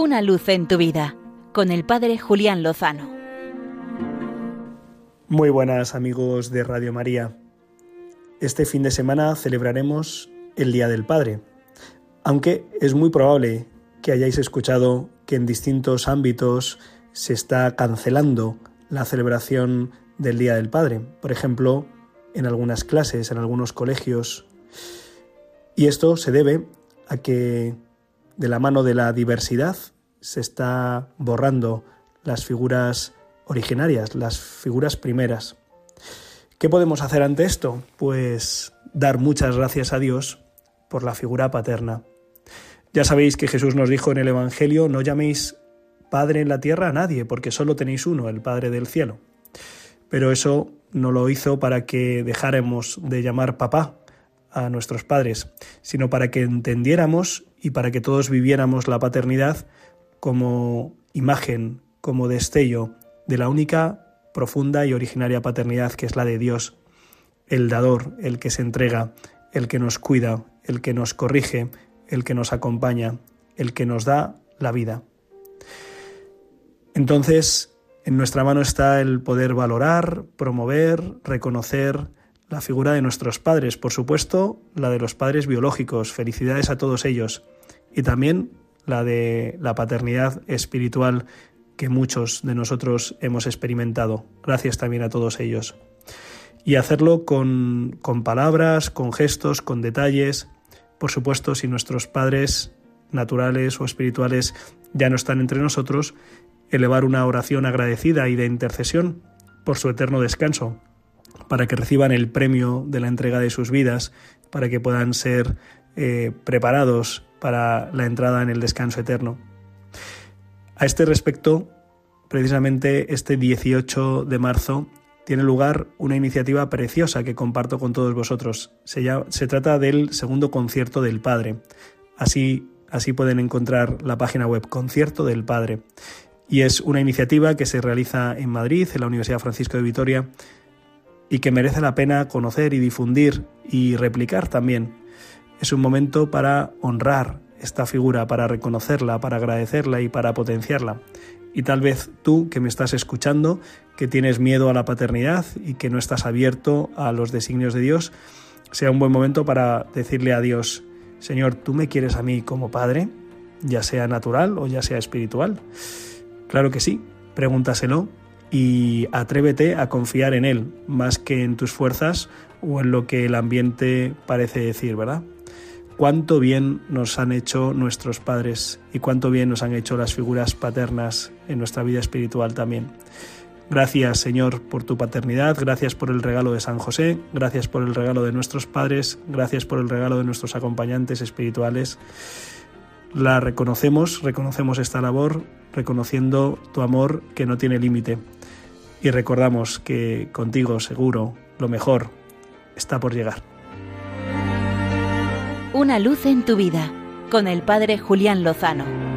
Una luz en tu vida con el Padre Julián Lozano. Muy buenas amigos de Radio María. Este fin de semana celebraremos el Día del Padre, aunque es muy probable que hayáis escuchado que en distintos ámbitos se está cancelando la celebración del Día del Padre, por ejemplo, en algunas clases, en algunos colegios. Y esto se debe a que de la mano de la diversidad se está borrando las figuras originarias, las figuras primeras. ¿Qué podemos hacer ante esto? Pues dar muchas gracias a Dios por la figura paterna. Ya sabéis que Jesús nos dijo en el Evangelio, no llaméis Padre en la tierra a nadie, porque solo tenéis uno, el Padre del cielo. Pero eso no lo hizo para que dejáramos de llamar papá a nuestros padres, sino para que entendiéramos y para que todos viviéramos la paternidad como imagen, como destello de la única profunda y originaria paternidad que es la de Dios, el dador, el que se entrega, el que nos cuida, el que nos corrige, el que nos acompaña, el que nos da la vida. Entonces, en nuestra mano está el poder valorar, promover, reconocer la figura de nuestros padres, por supuesto, la de los padres biológicos, felicidades a todos ellos, y también la de la paternidad espiritual que muchos de nosotros hemos experimentado. Gracias también a todos ellos. Y hacerlo con, con palabras, con gestos, con detalles. Por supuesto, si nuestros padres naturales o espirituales ya no están entre nosotros, elevar una oración agradecida y de intercesión por su eterno descanso, para que reciban el premio de la entrega de sus vidas, para que puedan ser eh, preparados para la entrada en el descanso eterno. A este respecto, precisamente este 18 de marzo tiene lugar una iniciativa preciosa que comparto con todos vosotros. Se, se trata del segundo concierto del Padre. Así, así pueden encontrar la página web Concierto del Padre. Y es una iniciativa que se realiza en Madrid, en la Universidad Francisco de Vitoria, y que merece la pena conocer y difundir y replicar también. Es un momento para honrar esta figura, para reconocerla, para agradecerla y para potenciarla. Y tal vez tú que me estás escuchando, que tienes miedo a la paternidad y que no estás abierto a los designios de Dios, sea un buen momento para decirle a Dios, Señor, ¿tú me quieres a mí como Padre, ya sea natural o ya sea espiritual? Claro que sí, pregúntaselo y atrévete a confiar en Él más que en tus fuerzas o en lo que el ambiente parece decir, ¿verdad? Cuánto bien nos han hecho nuestros padres y cuánto bien nos han hecho las figuras paternas en nuestra vida espiritual también. Gracias Señor por tu paternidad, gracias por el regalo de San José, gracias por el regalo de nuestros padres, gracias por el regalo de nuestros acompañantes espirituales la reconocemos, reconocemos esta labor, reconociendo tu amor que no tiene límite. Y recordamos que contigo seguro lo mejor está por llegar. Una luz en tu vida con el Padre Julián Lozano.